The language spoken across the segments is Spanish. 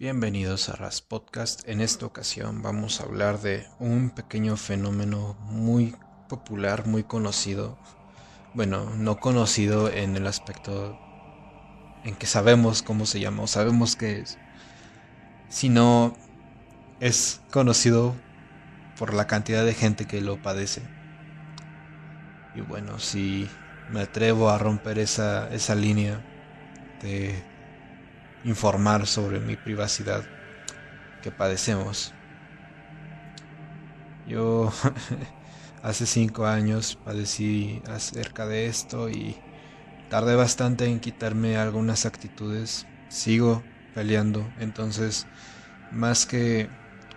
Bienvenidos a Ras Podcast. En esta ocasión vamos a hablar de un pequeño fenómeno muy popular, muy conocido. Bueno, no conocido en el aspecto en que sabemos cómo se llama o sabemos qué es, sino es conocido por la cantidad de gente que lo padece. Y bueno, si me atrevo a romper esa, esa línea de informar sobre mi privacidad que padecemos. Yo hace cinco años padecí acerca de esto y tardé bastante en quitarme algunas actitudes. Sigo peleando, entonces más que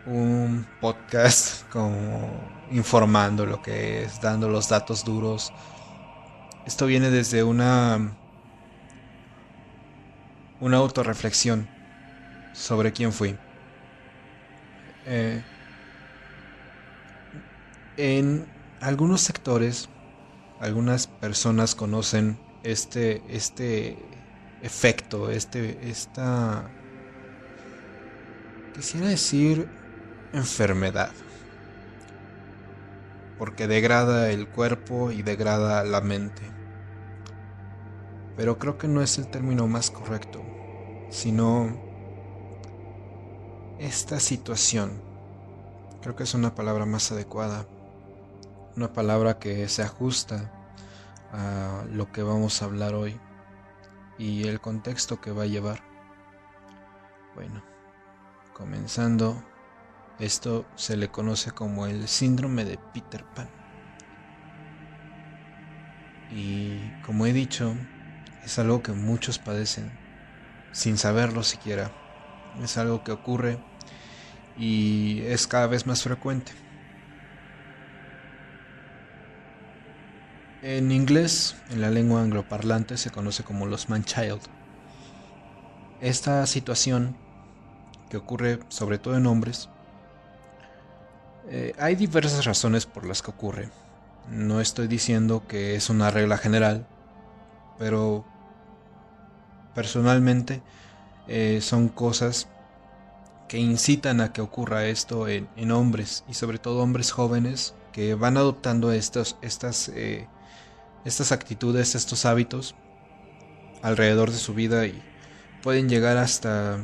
un podcast como informando lo que es, dando los datos duros, esto viene desde una una autorreflexión sobre quién fui. Eh, en algunos sectores, algunas personas conocen este, este efecto, este, esta, quisiera decir, enfermedad. Porque degrada el cuerpo y degrada la mente. Pero creo que no es el término más correcto sino esta situación. Creo que es una palabra más adecuada, una palabra que se ajusta a lo que vamos a hablar hoy y el contexto que va a llevar. Bueno, comenzando, esto se le conoce como el síndrome de Peter Pan. Y como he dicho, es algo que muchos padecen sin saberlo siquiera. Es algo que ocurre y es cada vez más frecuente. En inglés, en la lengua angloparlante, se conoce como los man-child. Esta situación, que ocurre sobre todo en hombres, eh, hay diversas razones por las que ocurre. No estoy diciendo que es una regla general, pero personalmente eh, son cosas que incitan a que ocurra esto en, hombres y sobre todo hombres jóvenes que van adoptando estos, estas, eh, estas actitudes, estos hábitos alrededor de su vida y pueden llegar hasta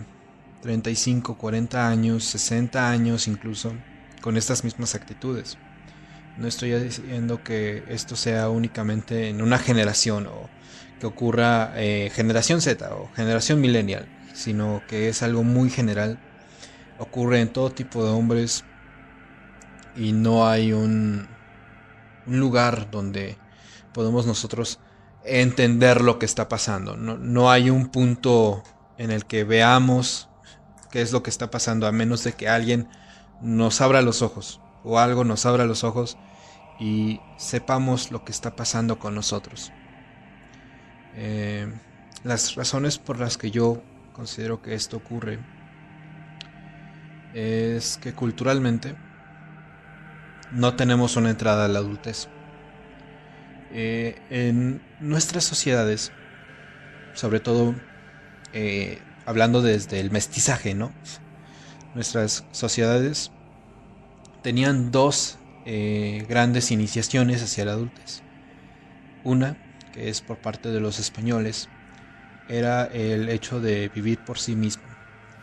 35, 40 años, 60 años incluso con estas mismas actitudes. No estoy diciendo que esto sea únicamente en una generación o que ocurra eh, generación Z o generación millennial, sino que es algo muy general. Ocurre en todo tipo de hombres y no hay un, lugar donde podemos nosotros entender lo que está pasando. No, no hay un punto en el que veamos qué es lo que está pasando, a menos de que alguien nos abra los ojos o algo nos abra los ojos y sepamos lo que está pasando con nosotros. Eh, las razones por las que yo considero que esto ocurre es que culturalmente no tenemos una entrada a la adultez. Eh, en nuestras sociedades, sobre todo eh, hablando desde el mestizaje, ¿no? Nuestras sociedades tenían dos grandes iniciaciones hacia la adultez. Una es por parte de los españoles, era el hecho de vivir por sí mismo,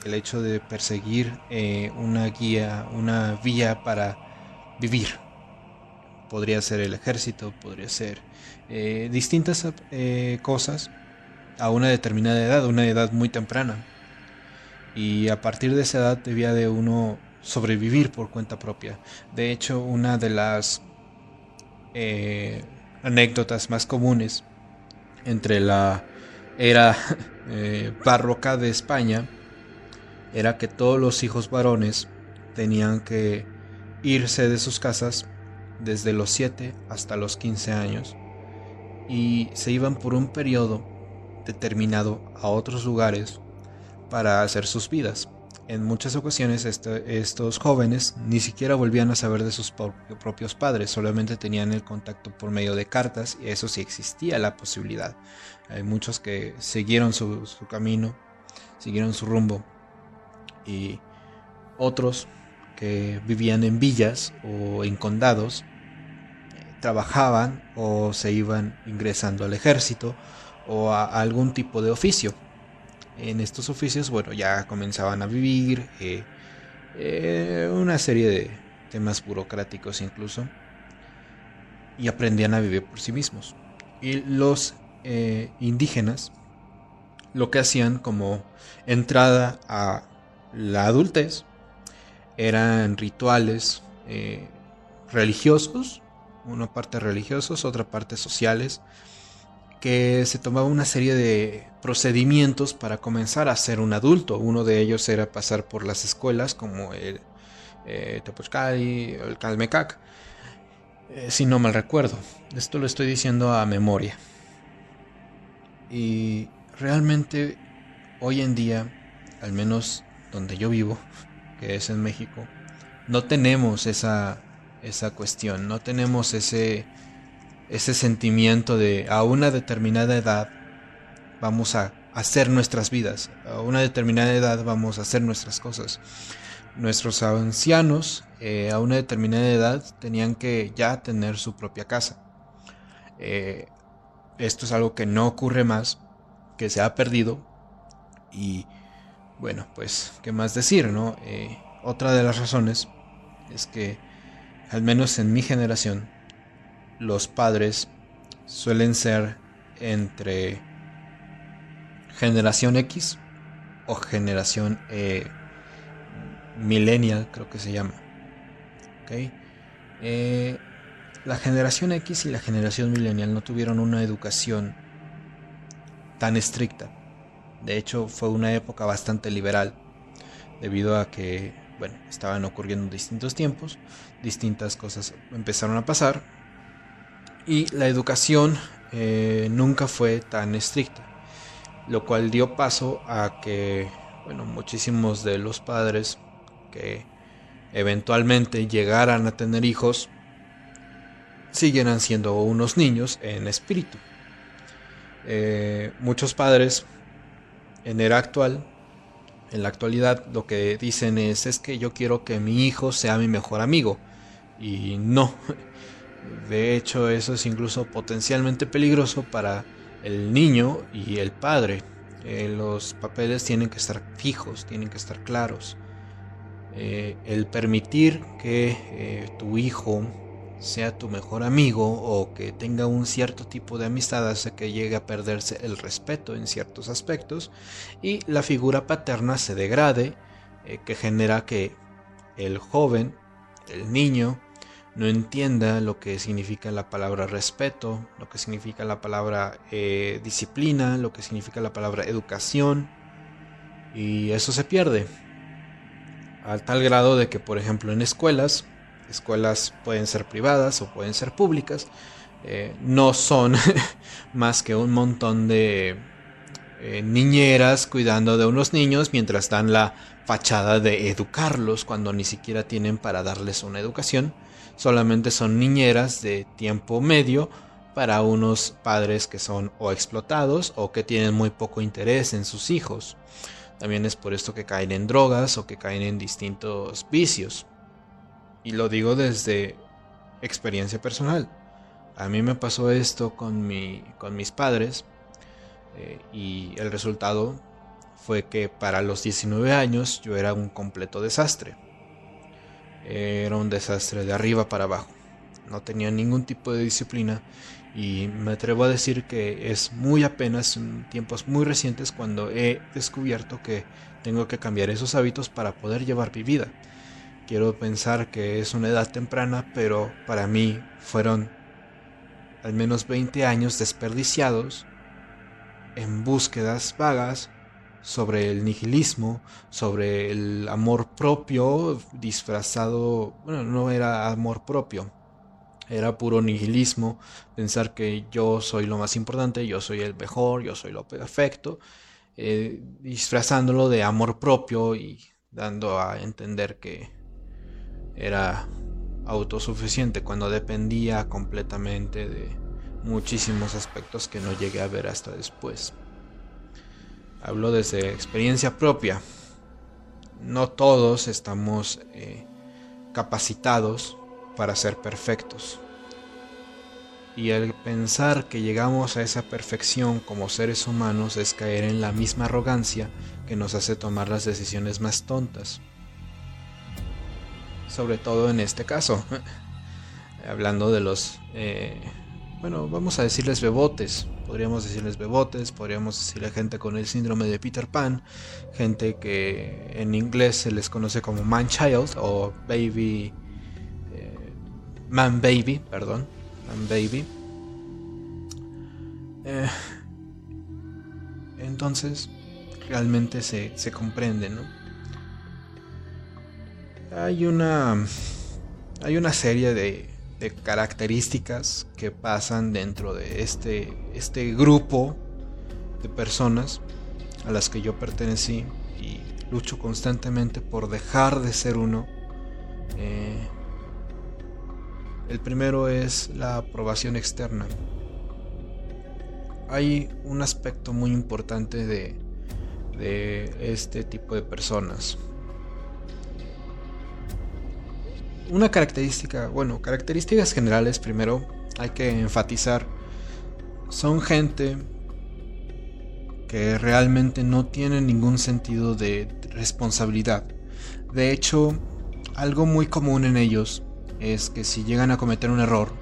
el hecho de perseguir eh, una guía, una vía para vivir. Podría ser el ejército, podría ser eh, distintas eh, cosas a una determinada edad, una edad muy temprana. Y a partir de esa edad debía de uno sobrevivir por cuenta propia. De hecho, una de las anécdotas más comunes entre la era eh, barroca de España era que todos los hijos varones tenían que irse de sus casas desde los 7 hasta los 15 años y se iban por un periodo determinado a otros lugares para hacer sus vidas. En muchas ocasiones estos jóvenes ni siquiera volvían a saber de sus propios padres, solamente tenían el contacto por medio de cartas y eso sí existía la posibilidad. Hay muchos que siguieron su, camino, siguieron su rumbo y otros que vivían en villas o en condados trabajaban o se iban ingresando al ejército o a algún tipo de oficio. En estos oficios, bueno, ya comenzaban a vivir eh, eh, una serie de temas burocráticos incluso y aprendían a vivir por sí mismos. Y los eh, indígenas lo que hacían como entrada a la adultez eran rituales religiosos una parte religiosos, otra parte sociales, que se tomaba una serie de procedimientos para comenzar a ser un adulto. Uno de ellos era pasar por las escuelas como el eh, o el Calmecac, eh, si no mal recuerdo. Esto lo estoy diciendo a memoria. Y realmente hoy en día, al menos donde yo vivo, que es en México, no tenemos esa esa cuestión, no tenemos ese, ese sentimiento de a una determinada edad vamos a hacer nuestras vidas, a una determinada edad vamos a hacer nuestras cosas. Nuestros ancianos eh, a una determinada edad tenían que ya tener su propia casa. Eh, esto es algo que no ocurre más, que se ha perdido y bueno, pues, ¿qué más decir, no? Eh, otra de las razones es que al menos en mi generación, los padres suelen ser entre generación X o generación eh, millennial, creo que se llama. Eh, la generación X y la generación millennial no tuvieron una educación tan estricta. De hecho, fue una época bastante liberal, debido a que bueno, estaban ocurriendo distintos tiempos, distintas cosas empezaron a pasar y la educación eh, nunca fue tan estricta, lo cual dio paso a que, bueno, muchísimos de los padres que eventualmente llegaran a tener hijos siguieran siendo unos niños en espíritu. Eh, muchos padres en era actual en la actualidad lo que dicen es es que yo quiero que mi hijo sea mi mejor amigo y no de hecho eso es incluso potencialmente peligroso para el niño y el padre. Eh, los papeles tienen que estar fijos tienen que estar claros. Eh, el permitir que eh, tu hijo sea tu mejor amigo o que tenga un cierto tipo de amistad hace que llegue a perderse el respeto en ciertos aspectos y la figura paterna se degrade, que genera que el joven, el niño, no entienda lo que significa la palabra respeto, lo que significa la palabra eh, disciplina, lo que significa la palabra educación, y eso se pierde. Al tal grado de que, por ejemplo, en escuelas, escuelas pueden ser privadas o pueden ser públicas, eh, no son más que un montón de eh, niñeras cuidando de unos niños mientras dan la fachada de educarlos cuando ni siquiera tienen para darles una educación. Solamente son niñeras de tiempo medio para unos padres que son o explotados o que tienen muy poco interés en sus hijos. También es por esto que caen en drogas o que caen en distintos vicios. Y lo digo desde experiencia personal. A mí me pasó esto con, mi, con mis padres eh, y el resultado fue que para los 19 años yo era un completo desastre. Era un desastre de arriba para abajo. No tenía ningún tipo de disciplina y me atrevo a decir que es muy apenas en tiempos muy recientes cuando he descubierto que tengo que cambiar esos hábitos para poder llevar mi vida. Quiero pensar que es una edad temprana, pero para mí fueron al menos 20 años desperdiciados en búsquedas vagas sobre el nihilismo, sobre el amor propio disfrazado, bueno, no era amor propio, era puro nihilismo, pensar que yo soy lo más importante, yo soy el mejor, yo soy lo perfecto, eh, disfrazándolo de amor propio y dando a entender que era autosuficiente cuando dependía completamente de muchísimos aspectos que no llegué a ver hasta después. Hablo desde experiencia propia. no todos estamos eh, capacitados para ser perfectos. Y el pensar que llegamos a esa perfección como seres humanos es caer en la misma arrogancia que nos hace tomar las decisiones más tontas. Sobre todo en este caso. Hablando de los... Eh, bueno, vamos a decirles bebotes. Podríamos decirles bebotes, podríamos decirle gente con el síndrome de Peter Pan, gente que en inglés se les conoce como man child o baby... Eh, man baby, perdón Baby. Eh, entonces, realmente se, comprende, ¿no? Hay una. Hay una serie de, de características que pasan dentro de este, este grupo de personas a las que yo pertenecí y lucho constantemente por dejar de ser uno. Eh, el primero es la aprobación externa. Hay un aspecto muy importante de, este tipo de personas. Una característica, bueno, características generales primero hay que enfatizar. Son gente que realmente no tiene ningún sentido de responsabilidad. De hecho, algo muy común en ellos es que si llegan a cometer un error,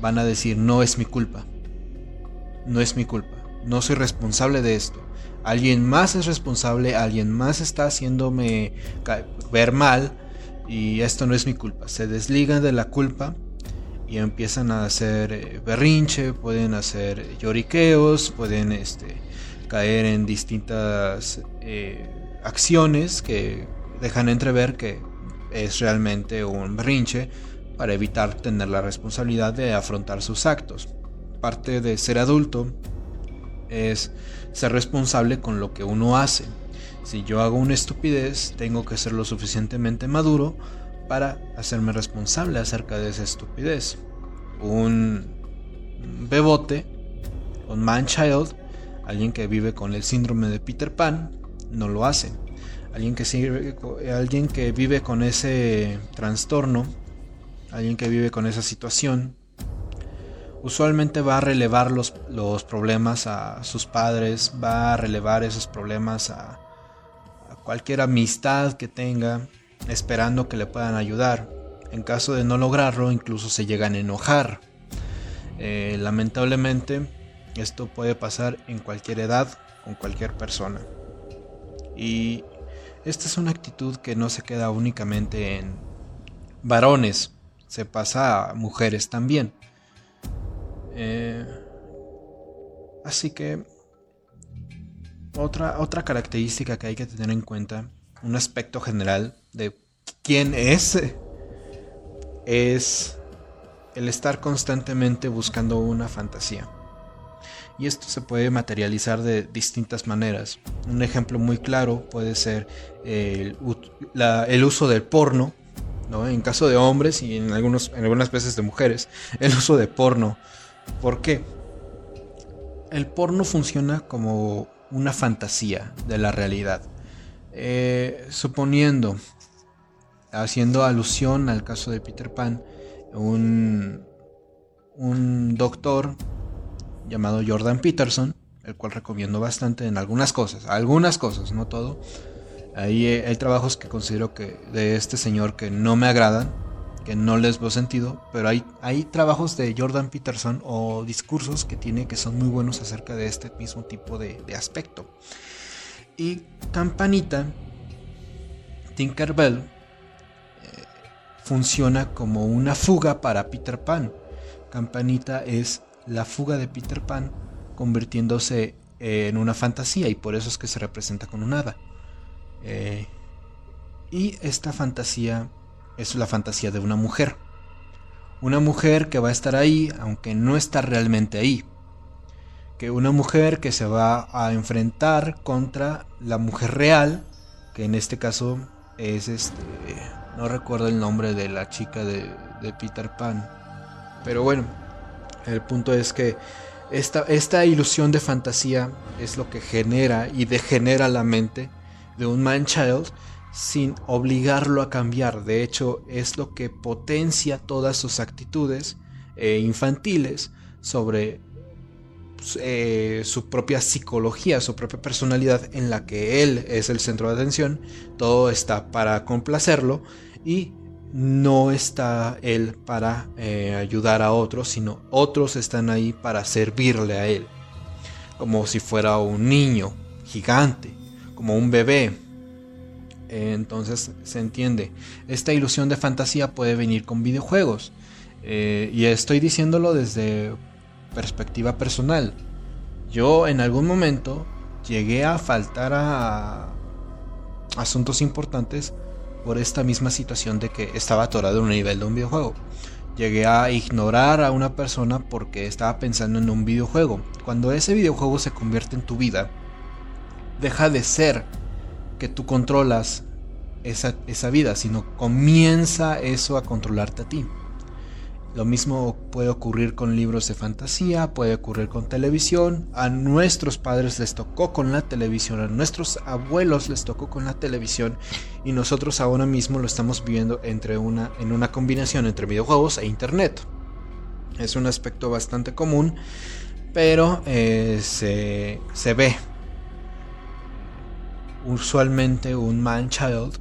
van a decir, no es mi culpa. No es mi culpa. No soy responsable de esto. Alguien más es responsable, alguien más está haciéndome ver mal y esto no es mi culpa. Se desligan de la culpa y empiezan a hacer eh, berrinche, pueden hacer lloriqueos, pueden este, caer en distintas eh, acciones que dejan entrever que es realmente un berrinche para evitar tener la responsabilidad de afrontar sus actos. Parte de ser adulto es ser responsable con lo que uno hace. Si yo hago una estupidez, tengo que ser lo suficientemente maduro para hacerme responsable acerca de esa estupidez. Un bebote, un man child, alguien que vive con el síndrome de Peter Pan, no lo hace alguien que, alguien que vive con ese trastorno, alguien que vive con esa situación, usualmente va a relevar los, los problemas a sus padres, va a relevar esos problemas a, cualquier amistad que tenga, esperando que le puedan ayudar. En caso de no lograrlo, incluso se llegan a enojar. Eh, lamentablemente, esto puede pasar en cualquier edad, con cualquier persona. Y esta es una actitud que no se queda únicamente en varones, se pasa a mujeres también. Eh, así que otra, otra característica que hay que tener en cuenta, un aspecto general de quién es, es el estar constantemente buscando una fantasía y esto se puede materializar de distintas maneras. Un ejemplo muy claro puede ser el, uso del porno, ¿no? en caso de hombres y en, algunos, en algunas veces de mujeres, el uso de porno. ¿Por qué? El porno funciona como una fantasía de la realidad. Eh, suponiendo, haciendo alusión al caso de Peter Pan, un, un doctor llamado Jordan Peterson, el cual recomiendo bastante en algunas cosas, algunas cosas, no todo. Ahí hay trabajos que considero que de este señor que no me agradan, que no les veo sentido, pero hay, hay trabajos de Jordan Peterson o discursos que tiene que son muy buenos acerca de este mismo tipo de, aspecto. Y Campanita, Tinkerbell, eh, funciona como una fuga para Peter Pan. Campanita es la fuga de Peter Pan convirtiéndose en una fantasía y por eso es que se representa con un hada. Eh, y esta fantasía es la fantasía de una mujer. Una mujer que va a estar ahí aunque no está realmente ahí. Que una mujer que se va a enfrentar contra la mujer real, que en este caso es este... No recuerdo el nombre de la chica de, de Peter Pan. Pero bueno, el punto es que esta, esta ilusión de fantasía es lo que genera y degenera la mente de un man child sin obligarlo a cambiar. De hecho, es lo que potencia todas sus actitudes eh, infantiles sobre eh, su propia psicología, su propia personalidad en la que él es el centro de atención. Todo está para complacerlo y no está él para eh, ayudar a otros, sino otros están ahí para servirle a él. Como si fuera un niño gigante, como un bebé. Entonces se entiende. Esta ilusión de fantasía puede venir con videojuegos. Eh, y estoy diciéndolo desde perspectiva personal. Yo en algún momento llegué a faltar a asuntos importantes por esta misma situación de que estaba atorado en un nivel de un videojuego. Llegué a ignorar a una persona porque estaba pensando en un videojuego. Cuando ese videojuego se convierte en tu vida, deja de ser que tú controlas esa, esa vida, sino comienza eso a controlarte a ti. Lo mismo puede ocurrir con libros de fantasía, puede ocurrir con televisión. A nuestros padres les tocó con la televisión, a nuestros abuelos les tocó con la televisión y nosotros ahora mismo lo estamos viviendo entre una, en una combinación entre videojuegos e internet. Es un aspecto bastante común, pero eh, se, se ve. Usualmente un man child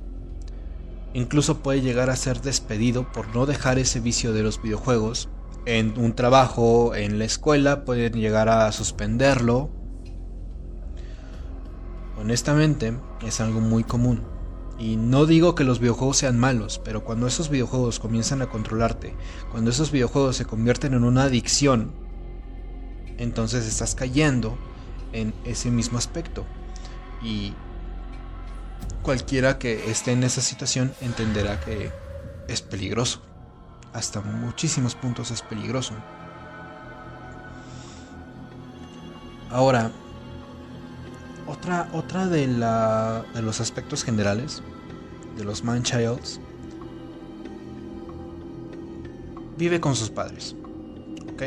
Incluso puede llegar a ser despedido por no dejar ese vicio de los videojuegos. En un trabajo, en la escuela, pueden llegar a suspenderlo. Honestamente, es algo muy común. Y no digo que los videojuegos sean malos, pero cuando esos videojuegos comienzan a controlarte, cuando esos videojuegos se convierten en una adicción, entonces estás cayendo en ese mismo aspecto. Y cualquiera que esté en esa situación entenderá que es peligroso. Hasta muchísimos puntos es peligroso. Ahora, otra, otra de, la, de los aspectos generales de los man-childs vive con sus padres. ¿Ok?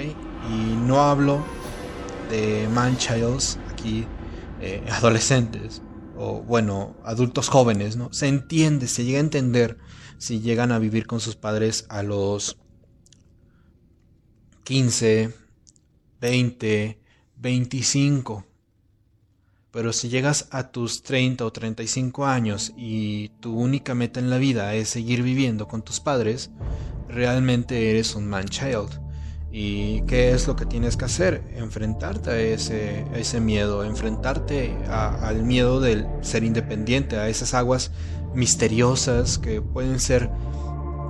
Y no hablo de man-childs aquí, eh, adolescentes o bueno, adultos jóvenes, ¿no? Se entiende, se llega a entender si llegan a vivir con sus padres a los 15, 20, 25. Pero si llegas a tus 30 o 35 años y tu única meta en la vida es seguir viviendo con tus padres, realmente eres un man child. ¿Y qué es lo que tienes que hacer? Enfrentarte a ese, miedo, enfrentarte al miedo del ser independiente, a esas aguas misteriosas que pueden ser,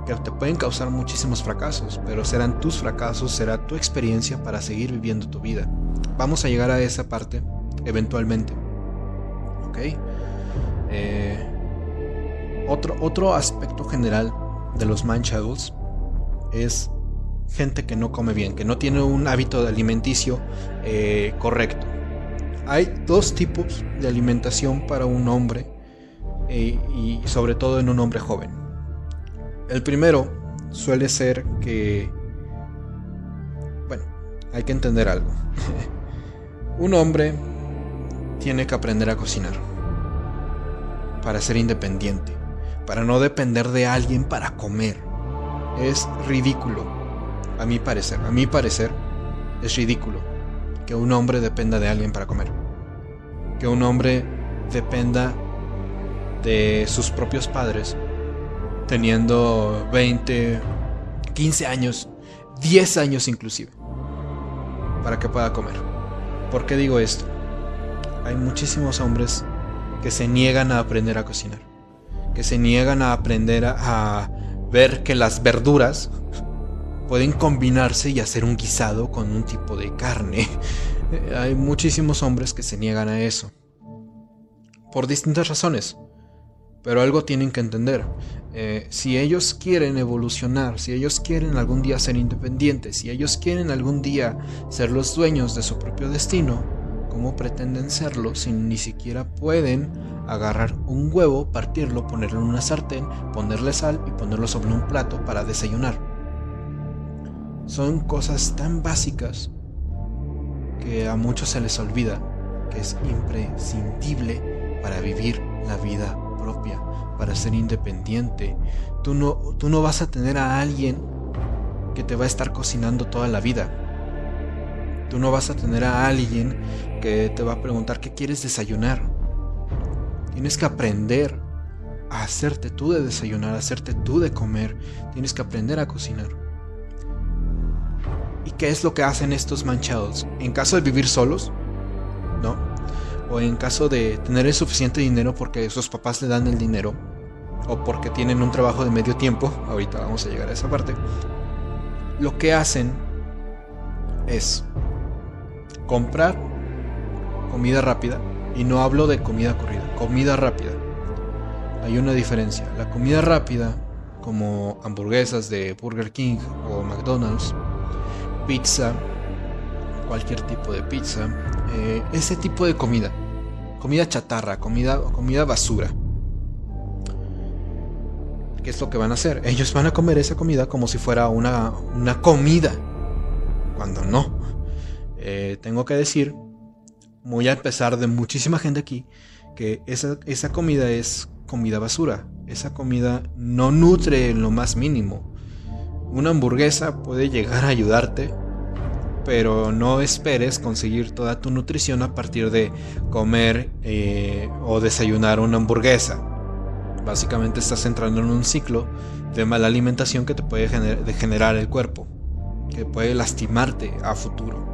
que te pueden causar muchísimos fracasos, pero serán tus fracasos, será tu experiencia para seguir viviendo tu vida. Vamos a llegar a esa parte eventualmente. ¿Ok? Eh, otro, otro aspecto general de los Mind es gente que no come bien, que no tiene un hábito alimenticio eh, correcto. Hay dos tipos de alimentación para un hombre eh, y sobre todo en un hombre joven. El primero suele ser que, bueno, hay que entender algo. un hombre tiene que aprender a cocinar para ser independiente, para no depender de alguien para comer. Es ridículo a mi parecer, a mi parecer, es ridículo que un hombre dependa de alguien para comer. Que un hombre dependa de sus propios padres, teniendo 20, 15 años, 10 años inclusive, para que pueda comer. ¿Por qué digo esto? Hay muchísimos hombres que se niegan a aprender a cocinar, que se niegan a aprender a, a ver que las verduras pueden combinarse y hacer un guisado con un tipo de carne. Hay muchísimos hombres que se niegan a eso. Por distintas razones. Pero algo tienen que entender. Eh, si ellos quieren evolucionar, si ellos quieren algún día ser independientes, si ellos quieren algún día ser los dueños de su propio destino, ¿cómo pretenden serlo si ni siquiera pueden agarrar un huevo, partirlo, ponerlo en una sartén, ponerle sal y ponerlo sobre un plato para desayunar? Son cosas tan básicas que a muchos se les olvida que es imprescindible para vivir la vida propia, para ser independiente. Tú no, tú no vas a tener a alguien que te va a estar cocinando toda la vida. Tú no vas a tener a alguien que te va a preguntar qué quieres desayunar. Tienes que aprender a hacerte tú de desayunar, a hacerte tú de comer. Tienes que aprender a cocinar. ¿Y qué es lo que hacen estos manchados? En caso de vivir solos, ¿no? O en caso de tener el suficiente dinero porque sus papás le dan el dinero, o porque tienen un trabajo de medio tiempo, ahorita vamos a llegar a esa parte, lo que hacen es comprar comida rápida, y no hablo de comida corrida, comida rápida. Hay una diferencia. La comida rápida, como hamburguesas de Burger King o McDonald's, pizza, cualquier tipo de pizza, eh, ese tipo de comida, comida chatarra, comida, comida basura. ¿Qué es lo que van a hacer? Ellos van a comer esa comida como si fuera una, una comida, cuando no. Eh, tengo que decir, muy a pesar de muchísima gente aquí, que esa, esa comida es comida basura. Esa comida no nutre en lo más mínimo. Una hamburguesa puede llegar a ayudarte, pero no esperes conseguir toda tu nutrición a partir de comer eh, o desayunar una hamburguesa. Básicamente estás entrando en un ciclo de mala alimentación que te puede generar el cuerpo, que puede lastimarte a futuro.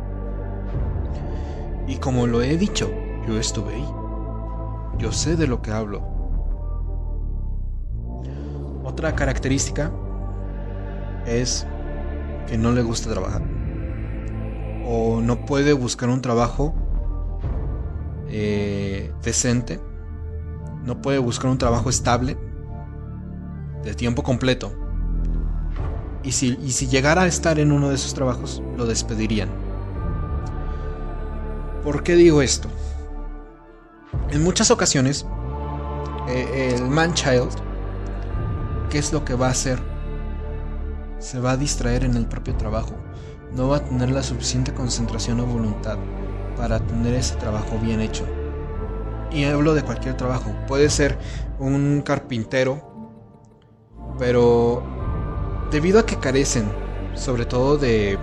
Y como lo he dicho, yo estuve ahí. Yo sé de lo que hablo. Otra característica es que no le gusta trabajar. O no puede buscar un trabajo eh, decente no puede buscar un trabajo estable de tiempo completo. Y si, si llegara a estar en uno de esos trabajos, lo despedirían. ¿Por qué digo esto? En muchas ocasiones, eh, el man child, ¿qué es lo que va a hacer? Se va a distraer en el propio trabajo. No va a tener la suficiente concentración o voluntad para tener ese trabajo bien hecho y hablo de cualquier trabajo. Puede ser un carpintero, pero debido a que carecen, sobre todo de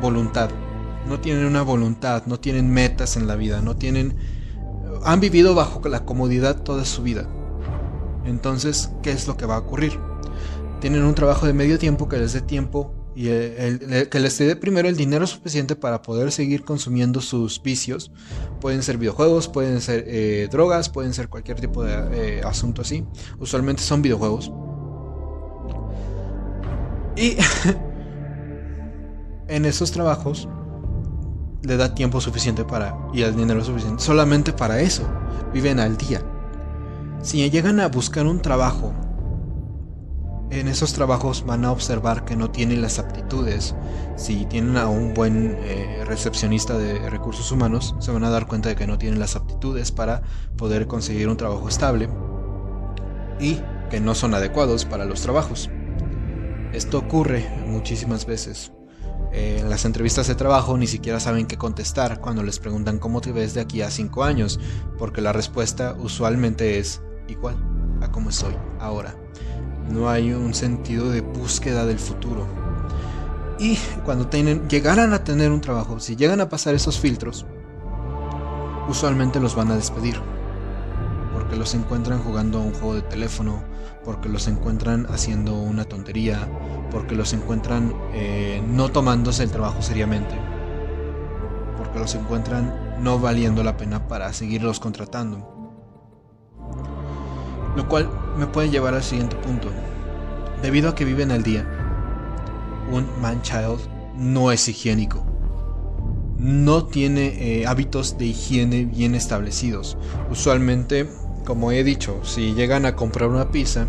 voluntad, no tienen una voluntad, no tienen metas en la vida, no tienen... Han vivido bajo la comodidad toda su vida. Entonces, ¿qué es lo que va a ocurrir? Tienen un trabajo de medio tiempo que les dé tiempo y que les dé primero el dinero suficiente para poder seguir consumiendo sus vicios. Pueden ser videojuegos, pueden ser eh, drogas, pueden ser cualquier tipo de eh, asunto así. Usualmente son videojuegos. Y en esos trabajos le da tiempo suficiente para y el dinero suficiente solamente para eso. Viven al día. Si llegan a buscar un trabajo en esos trabajos van a observar que no tienen las aptitudes. Si tienen a un buen eh, recepcionista de recursos humanos, se van a dar cuenta de que no tienen las aptitudes para poder conseguir un trabajo estable y que no son adecuados para los trabajos. Esto ocurre muchísimas veces. Eh, en las entrevistas de trabajo ni siquiera saben qué contestar cuando les preguntan cómo te ves de aquí a 5 años, porque la respuesta usualmente es igual a cómo estoy ahora no hay un sentido de búsqueda del futuro. Y cuando tienen, llegaran a tener un trabajo, si llegan a pasar esos filtros, usualmente los van a despedir. Porque los encuentran jugando a un juego de teléfono, porque los encuentran haciendo una tontería, porque los encuentran eh, no tomándose el trabajo seriamente, porque los encuentran no valiendo la pena para seguirlos contratando. Lo cual me puede llevar al siguiente punto. Debido a que viven al día, un man-child no es higiénico. No tiene eh, hábitos de higiene bien establecidos. Usualmente, como he dicho, si llegan a comprar una pizza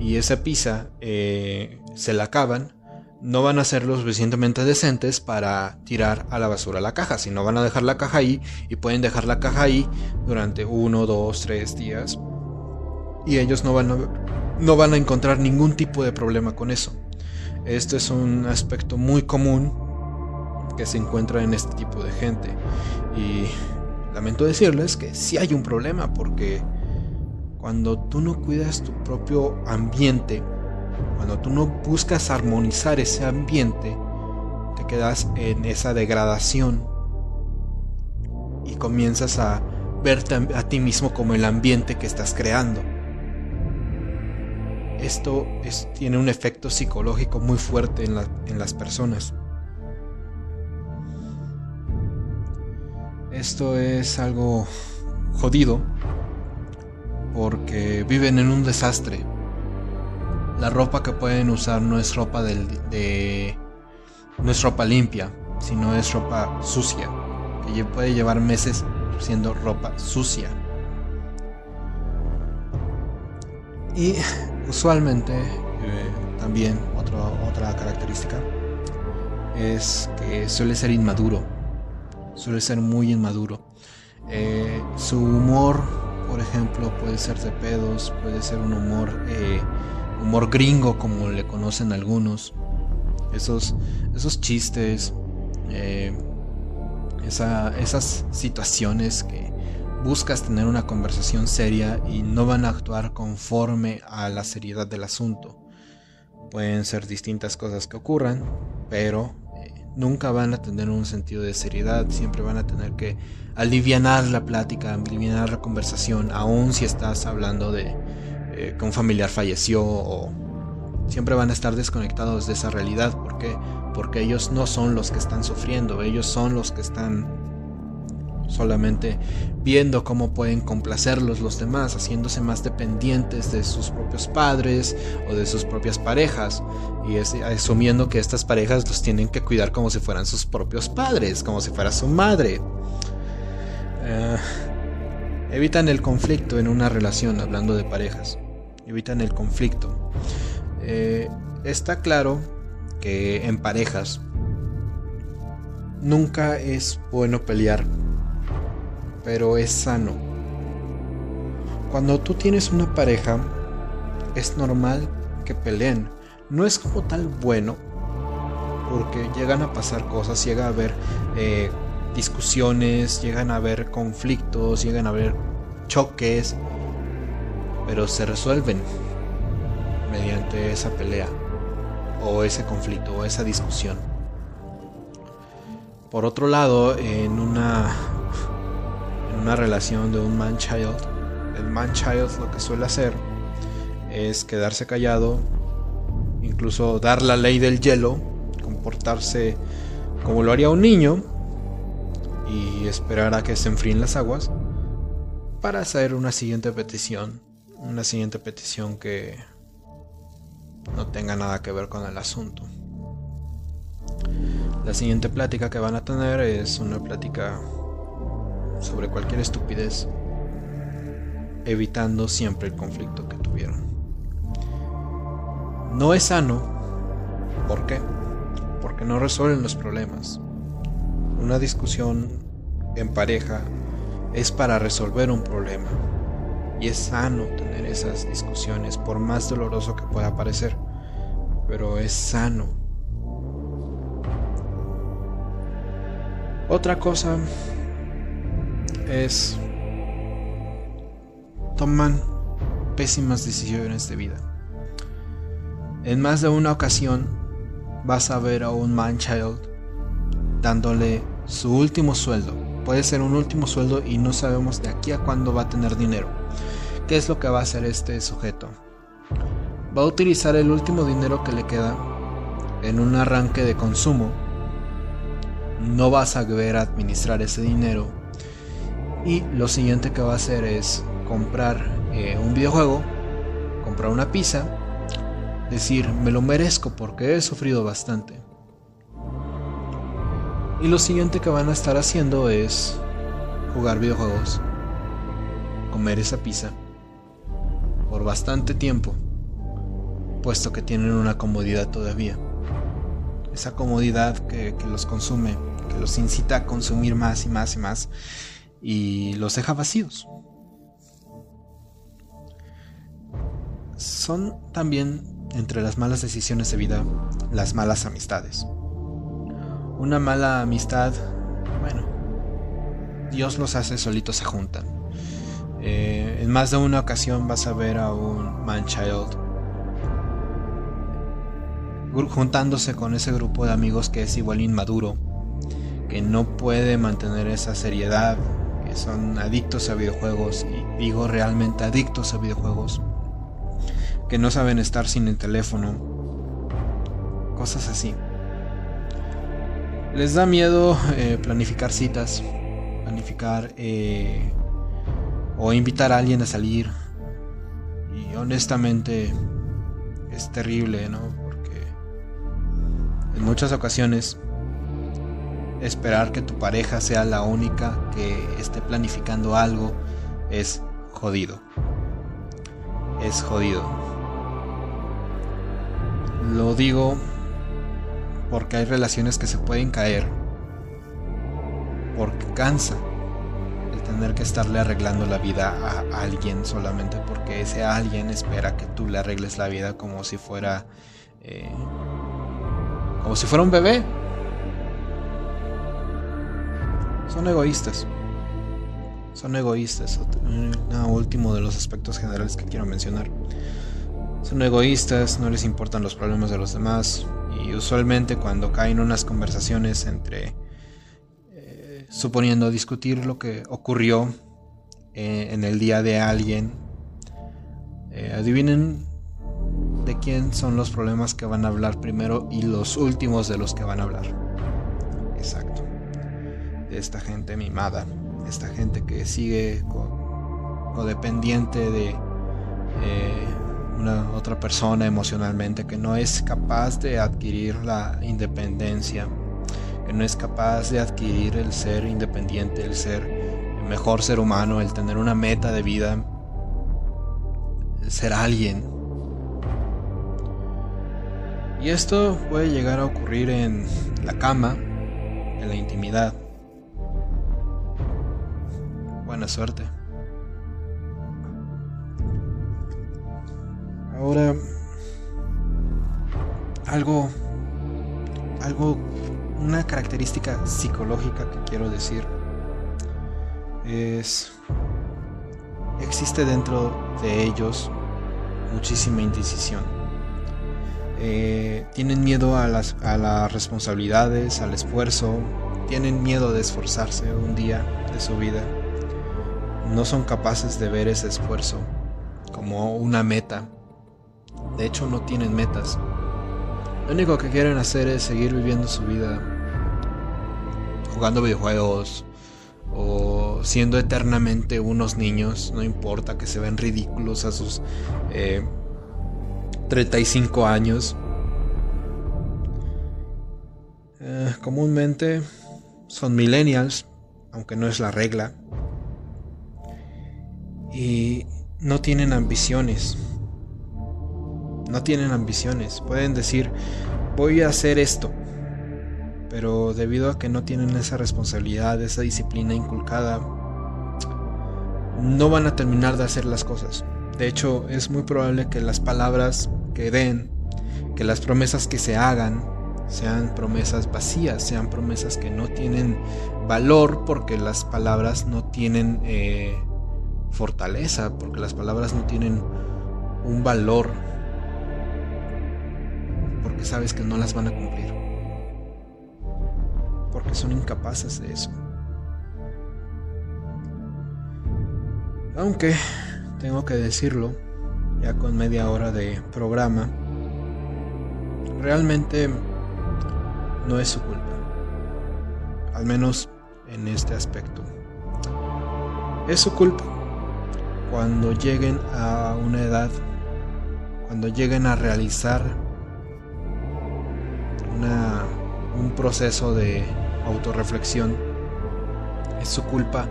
y esa pizza eh, se la acaban, no van a ser lo suficientemente decentes para tirar a la basura la caja, sino van a dejar la caja ahí y pueden dejar la caja ahí durante uno, dos, tres días y ellos no van a, no van a encontrar ningún tipo de problema con eso. Este es un aspecto muy común que se encuentra en este tipo de gente y lamento decirles que sí hay un problema porque cuando tú no cuidas tu propio ambiente, cuando tú no buscas armonizar ese ambiente, te quedas en esa degradación y comienzas a verte a ti mismo como el ambiente que estás creando. Esto tiene un efecto psicológico muy fuerte en, en las personas. Esto es algo jodido porque viven en un desastre. La ropa que pueden usar no es ropa de no es ropa limpia, sino es ropa sucia, que puede llevar meses siendo ropa sucia. Y usualmente eh, también otra característica es que suele ser inmaduro, suele ser muy inmaduro. Eh, su humor por ejemplo, puede ser de pedos, puede ser un humor, eh, humor gringo como le conocen algunos. Esos, esos chistes, eh, esas situaciones que buscas tener una conversación seria y no van a actuar conforme a la seriedad del asunto. Pueden ser distintas cosas que ocurran, pero nunca van a tener un sentido de seriedad, siempre van a tener que alivianar la plática, alivianar la conversación, aun si estás hablando de eh, que un familiar falleció o siempre van a estar desconectados de esa realidad. ¿Por qué? Porque ellos no son los que están sufriendo, ellos son los que están solamente viendo cómo pueden complacerlos los demás, haciéndose más dependientes de sus propios padres o de sus propias parejas y asumiendo que estas parejas los tienen que cuidar como si fueran sus propios padres, como si fuera su madre. Eh, evitan el conflicto en una relación, hablando de parejas. Evitan el conflicto. Eh, está claro que en parejas nunca es bueno pelear pero es sano. Cuando tú tienes una pareja, es normal que peleen. No es como tal bueno, porque llegan a pasar cosas, llega a haber eh, discusiones, llegan a haber conflictos, llegan a haber choques, pero se resuelven mediante esa pelea o ese conflicto o esa discusión. Por otro lado, en una una relación de un man-child, el man-child lo que suele hacer es quedarse callado, incluso dar la ley del hielo, comportarse como lo haría un niño y esperar a que se enfríen las aguas para hacer una siguiente petición, una siguiente petición que no tenga nada que ver con el asunto. La siguiente plática que van a tener es una plática sobre cualquier estupidez, evitando siempre el conflicto que tuvieron. No es sano. ¿Por qué? Porque no resuelven los problemas. Una discusión en pareja es para resolver un problema. Y es sano tener esas discusiones, por más doloroso que pueda parecer. Pero es sano. Otra cosa es toman pésimas decisiones de vida. En más de una ocasión vas a ver a un man child dándole su último sueldo. Puede ser un último sueldo y no sabemos de aquí a cuándo va a tener dinero. ¿Qué es lo que va a hacer este sujeto? Va a utilizar el último dinero que le queda en un arranque de consumo. No vas a ver administrar ese dinero y lo siguiente que va a hacer es comprar eh, un videojuego, comprar una pizza, decir, me lo merezco porque he sufrido bastante. Y lo siguiente que van a estar haciendo es jugar videojuegos, comer esa pizza por bastante tiempo, puesto que tienen una comodidad todavía. Esa comodidad que los consume, que los incita a consumir más y más y más y los deja vacíos. Son también entre las malas decisiones de vida las malas amistades. Una mala amistad, bueno, Dios los hace, solitos se juntan. Eh, en más de una ocasión vas a ver a un man-child juntándose con ese grupo de amigos que es igual inmaduro, que no puede mantener esa seriedad, son adictos a videojuegos, y digo realmente adictos a videojuegos, que no saben estar sin el teléfono, cosas así. Les da miedo eh, planificar citas, planificar eh, o invitar a alguien a salir. Y honestamente es terrible, ¿no? Porque en muchas ocasiones esperar que tu pareja sea la única que esté planificando algo es jodido. Es jodido. Lo digo porque hay relaciones que se pueden caer, porque cansa el tener que estarle arreglando la vida a alguien solamente porque ese alguien espera que tú le arregles la vida como si fuera eh, como si fuera un bebé. Son egoístas. Son egoístas. Un último de los aspectos generales que quiero mencionar. Son egoístas, no les importan los problemas de los demás, y usualmente cuando caen unas conversaciones entre, eh, suponiendo discutir lo que ocurrió eh, en el día de alguien, eh, adivinen de quién son los problemas que van a hablar primero y los últimos de los que van a hablar. Esta gente mimada, esta gente que sigue codependiente de una otra persona emocionalmente, que no es capaz de adquirir la independencia, que no es capaz de adquirir el ser independiente, el ser el mejor ser humano, el tener una meta de vida, el ser alguien. Y esto puede llegar a ocurrir en la cama, en la intimidad. Buena suerte. Ahora, algo, algo, una característica psicológica que quiero decir es, existe dentro de ellos muchísima indecisión. Eh, tienen miedo a las, a las responsabilidades, al esfuerzo, tienen miedo de esforzarse un día de su vida. No son capaces de ver ese esfuerzo como una meta de hecho, no tienen metas. Lo único que quieren hacer es seguir viviendo su vida jugando videojuegos o siendo eternamente unos niños. No importa que se ven ridículos a sus 35 eh, años. Eh, comúnmente son millennials, aunque no es la regla. Y no tienen ambiciones no tienen ambiciones. Pueden decir, voy a hacer esto. Pero debido a que no tienen esa responsabilidad, esa disciplina inculcada, no van a terminar de hacer las cosas. De hecho, es muy probable que las palabras que den, que las promesas que se hagan, sean promesas vacías, sean promesas que no tienen valor porque las palabras no tienen eh, fortaleza, porque las palabras no tienen un valor porque sabes que no las van a cumplir. Porque son incapaces de eso. Aunque, tengo que decirlo, ya con media hora de programa, realmente no es su culpa. Al menos en este aspecto. Es su culpa cuando lleguen a una edad, cuando lleguen a realizar un proceso de autorreflexión. Es su culpa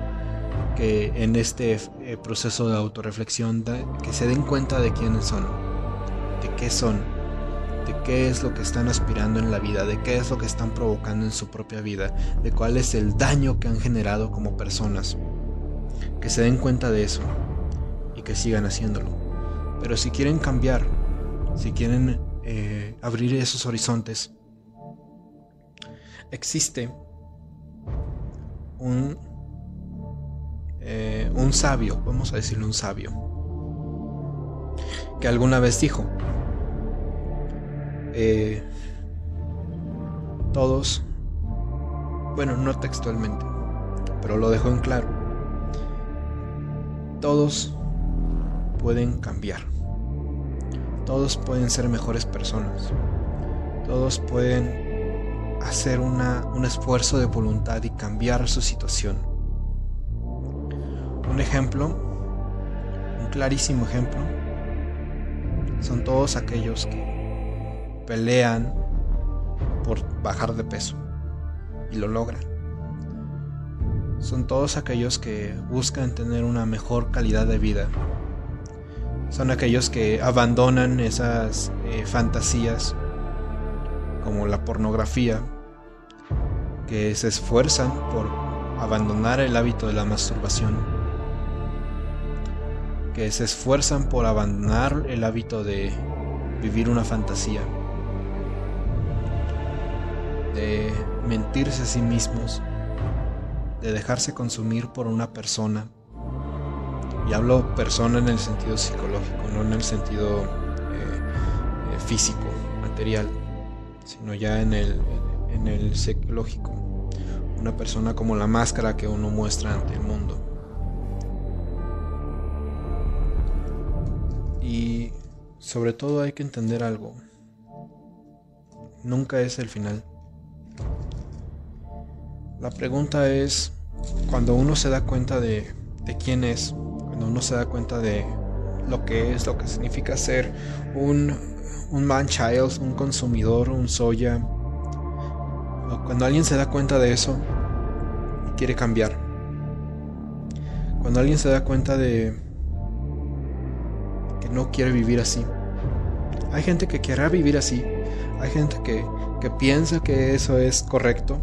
que en este eh, proceso de autorreflexión que se den cuenta de quiénes son, de qué son, de qué es lo que están aspirando en la vida, de qué es lo que están provocando en su propia vida, de cuál es el daño que han generado como personas. Que se den cuenta de eso que sigan haciéndolo. Pero si quieren cambiar, si quieren eh, abrir esos horizontes, existe un eh, un sabio, vamos a decirle un sabio, que alguna vez dijo, eh, todos, bueno, no textualmente, pero lo dejó en claro, todos pueden cambiar, todos pueden ser mejores personas, todos pueden hacer un esfuerzo de voluntad y cambiar su situación. Un ejemplo, un clarísimo ejemplo, son todos aquellos que pelean por bajar de peso y lo logran. Son todos aquellos que buscan tener una mejor calidad de vida. Son aquellos que abandonan esas eh, fantasías como la pornografía que se esfuerzan por abandonar el hábito de la masturbación, que se esfuerzan por abandonar el hábito de vivir una fantasía, de mentirse a sí mismos, de dejarse consumir por una persona. Y hablo persona en el sentido psicológico, no en el sentido eh, eh, físico, material, sino ya en el, en el psicológico una persona como la máscara que uno muestra ante el mundo. Y sobre todo hay que entender algo. Nunca es el final. La pregunta es, cuando uno se da cuenta de, de quién es, cuando uno se da cuenta de lo que es, lo que significa ser un, un man child, un consumidor, un soya, cuando alguien se da cuenta de eso quiere cambiar. Cuando alguien se da cuenta de que no quiere vivir así. Hay gente que querrá vivir así. Hay gente que, que piensa que eso es correcto.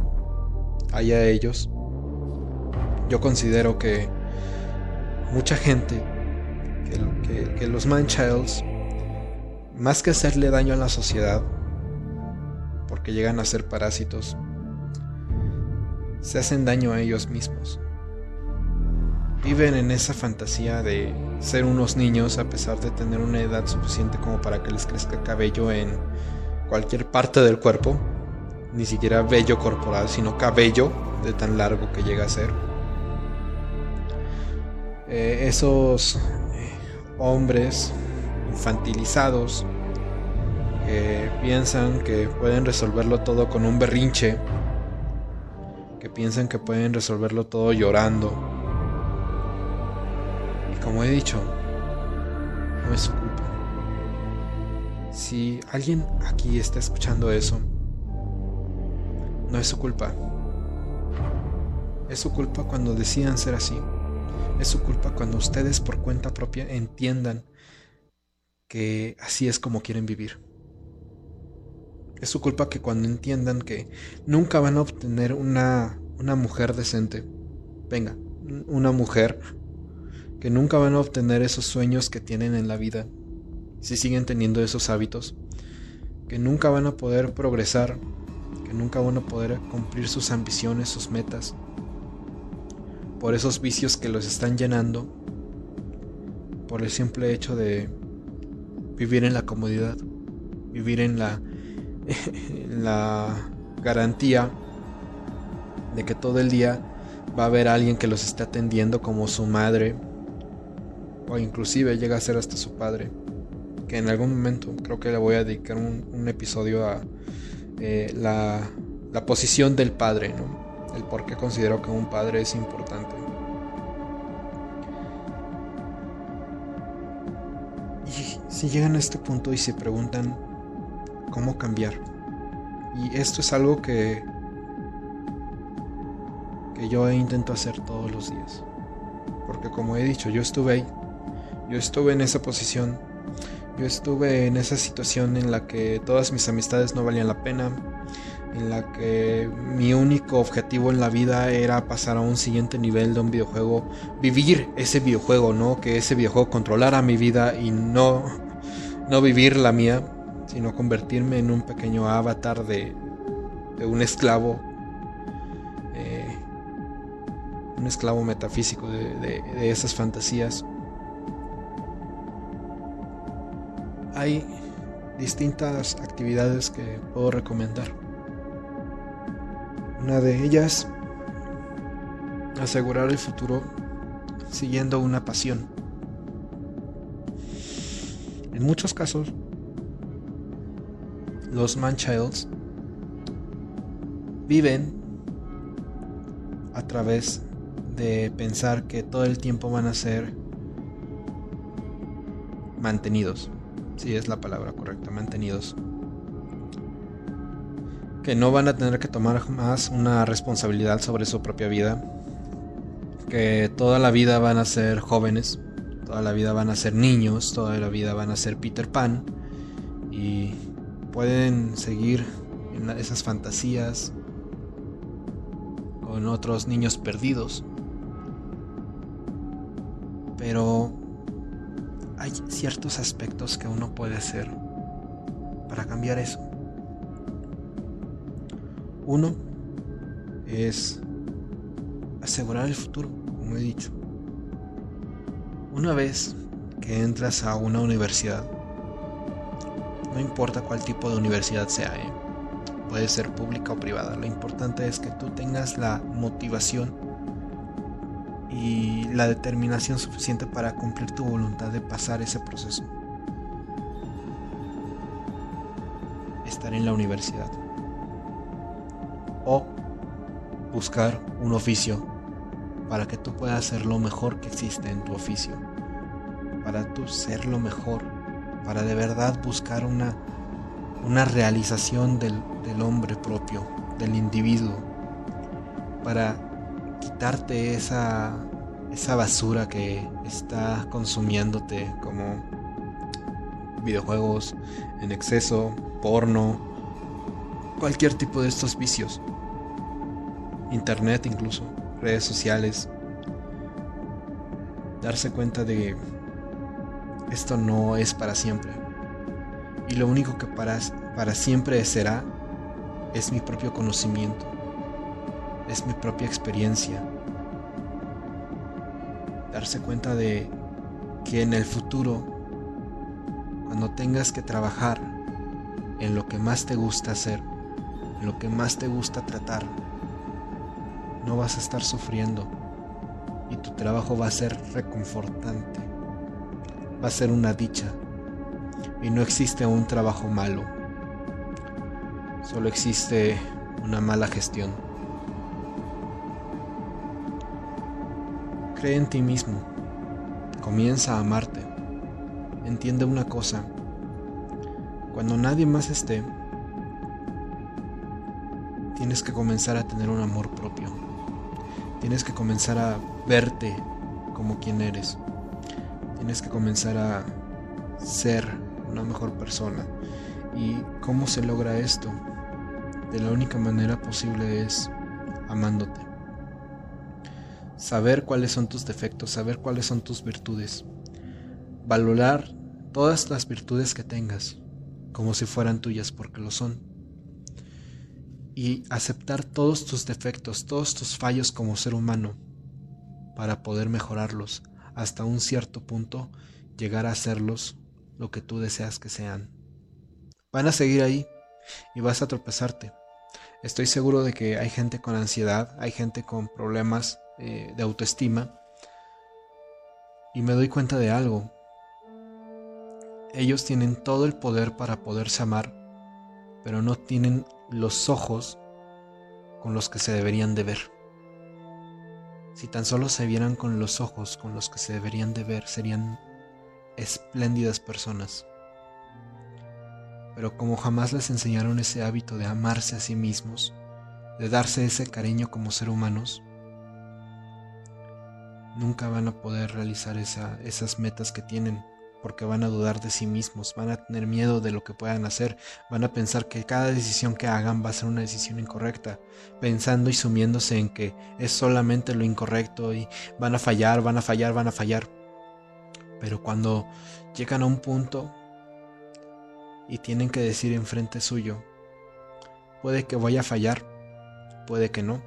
Allá ellos. Yo considero que mucha gente, que, los man-childs, más que hacerle daño a la sociedad, porque llegan a ser parásitos, se hacen daño a ellos mismos. Viven en esa fantasía de ser unos niños a pesar de tener una edad suficiente como para que les crezca cabello en cualquier parte del cuerpo, ni siquiera vello corporal, sino cabello de tan largo que llega a ser. Eh, esos eh, hombres infantilizados que piensan que pueden resolverlo todo con un berrinche, que piensan que pueden resolverlo todo llorando. Y como he dicho, no es su culpa. Si alguien aquí está escuchando eso, no es su culpa. Es su culpa cuando decidan ser así. Es su culpa cuando ustedes por cuenta propia entiendan que así es como quieren vivir. Es su culpa que cuando entiendan que nunca van a obtener una, una mujer decente, venga, una mujer, que nunca van a obtener esos sueños que tienen en la vida, si siguen teniendo esos hábitos, que nunca van a poder progresar, que nunca van a poder cumplir sus ambiciones, sus metas, por esos vicios que los están llenando, por el simple hecho de vivir en la comodidad, vivir en la la garantía de que todo el día va a haber alguien que los esté atendiendo como su madre o inclusive llega a ser hasta su padre que en algún momento creo que le voy a dedicar un, episodio a eh, la, la, posición del padre ¿no? El por qué considero que un padre es importante y si llegan a este punto y se preguntan cómo cambiar. Y esto es algo que, que yo intento hacer todos los días. Porque como he dicho, yo estuve ahí. Yo estuve en esa posición. Yo estuve en esa situación en la que todas mis amistades no valían la pena. En la que mi único objetivo en la vida era pasar a un siguiente nivel de un videojuego. Vivir ese videojuego, ¿no? Que ese videojuego controlara mi vida y no, no vivir la mía sino convertirme en un pequeño avatar de, un esclavo. Eh, un esclavo metafísico de esas fantasías. Hay distintas actividades que puedo recomendar. Una de ellas, asegurar el futuro siguiendo una pasión. En muchos casos, los manchilds viven a través de pensar que todo el tiempo van a ser mantenidos. Si es la palabra correcta, mantenidos que no van a tener que tomar más una responsabilidad sobre su propia vida, que toda la vida van a ser jóvenes, toda la vida van a ser niños, toda la vida van a ser Peter Pan y pueden seguir en esas fantasías con otros niños perdidos. Pero hay ciertos aspectos que uno puede hacer para cambiar eso. Uno es asegurar el futuro, como he dicho. Una vez que entras a una universidad, no importa cuál tipo de universidad sea, ¿eh? puede ser pública o privada, lo importante es que tú tengas la motivación y la determinación suficiente para cumplir tu voluntad de pasar ese proceso. Estar en la universidad o buscar un oficio para que tú puedas ser lo mejor que existe en tu oficio, para tú ser lo mejor, para de verdad buscar una, una realización del, del hombre propio, del individuo, para quitarte esa, esa basura que está consumiéndote como videojuegos en exceso, porno, cualquier tipo de estos vicios. Internet incluso, redes sociales. Darse cuenta de esto no es para siempre. Y lo único que para, para siempre será es mi propio conocimiento. Es mi propia experiencia. Darse cuenta de que en el futuro, cuando tengas que trabajar en lo que más te gusta hacer, lo que más te gusta tratar, no vas a estar sufriendo. Y tu trabajo va a ser reconfortante, va a ser una dicha. Y no existe un trabajo malo, solo existe una mala gestión. Cree en ti mismo, comienza a amarte, entiende una cosa, cuando nadie más esté, tienes que comenzar a tener un amor propio. Tienes que comenzar a verte como quien eres. Tienes que comenzar a ser una mejor persona. ¿Y cómo se logra esto? De la única manera posible es amándote. Saber cuáles son tus defectos, saber cuáles son tus virtudes. Valorar todas las virtudes que tengas como si fueran tuyas porque lo son y aceptar todos tus defectos, todos tus fallos como ser humano para poder mejorarlos hasta un cierto punto, llegar a hacerlos lo que tú deseas que sean. Van a seguir ahí y vas a tropezarte. Estoy seguro de que hay gente con ansiedad, hay gente con problemas eh, de autoestima y me doy cuenta de algo. Ellos tienen todo el poder para poderse amar, pero no tienen los ojos con los que se deberían de ver. Si tan solo se vieran con los ojos con los que se deberían de ver, serían espléndidas personas. Pero como jamás les enseñaron ese hábito de amarse a sí mismos, de darse ese cariño como ser humanos, nunca van a poder realizar esas metas que tienen porque van a dudar de sí mismos, van a tener miedo de lo que puedan hacer, van a pensar que cada decisión que hagan va a ser una decisión incorrecta, pensando y sumiéndose en que es solamente lo incorrecto y van a fallar, van a fallar, van a fallar. Pero cuando llegan a un punto y tienen que decir enfrente suyo, puede que vaya a fallar, puede que no,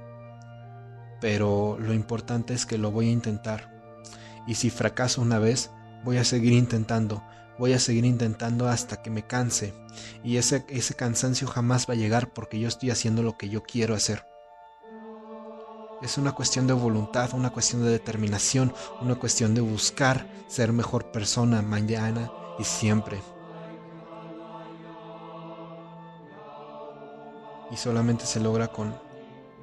pero lo importante es que lo voy a intentar. Y si fracaso una vez, voy a seguir intentando, voy a seguir intentando hasta que me canse. Y ese, ese cansancio jamás va a llegar porque yo estoy haciendo lo que yo quiero hacer. Es una cuestión de voluntad, una cuestión de determinación, una cuestión de buscar ser mejor persona mañana y siempre. Y solamente se logra con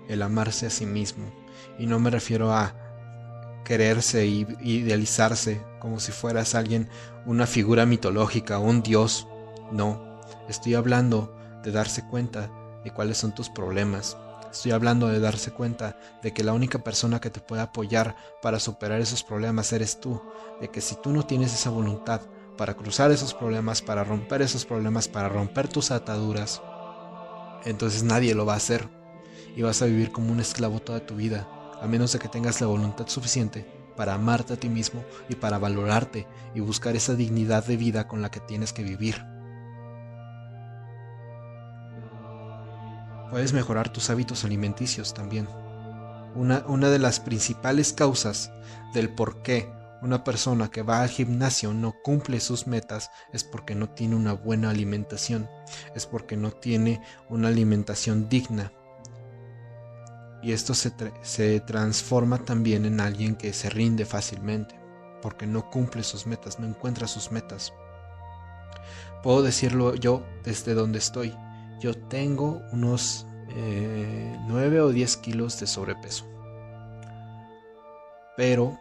el amarse a sí mismo. Y no me refiero a quererse y idealizarse como si fueras alguien, una figura mitológica, un dios. No, estoy hablando de darse cuenta de cuáles son tus problemas. Estoy hablando de darse cuenta de que la única persona que te puede apoyar para superar esos problemas eres tú. De que si tú no tienes esa voluntad para cruzar esos problemas, para romper esos problemas, para romper tus ataduras, entonces nadie lo va a hacer. Y vas a vivir como un esclavo toda tu vida a menos de que tengas la voluntad suficiente para amarte a ti mismo y para valorarte y buscar esa dignidad de vida con la que tienes que vivir. Puedes mejorar tus hábitos alimenticios también. Una, una, de las principales causas del por qué una persona que va al gimnasio no cumple sus metas es porque no tiene una buena alimentación, es porque no tiene una alimentación digna, y esto se, transforma también en alguien que se rinde fácilmente, porque no cumple sus metas, no encuentra sus metas. Puedo decirlo yo desde donde estoy. Yo tengo unos 9 eh, o 10 kilos de sobrepeso. Pero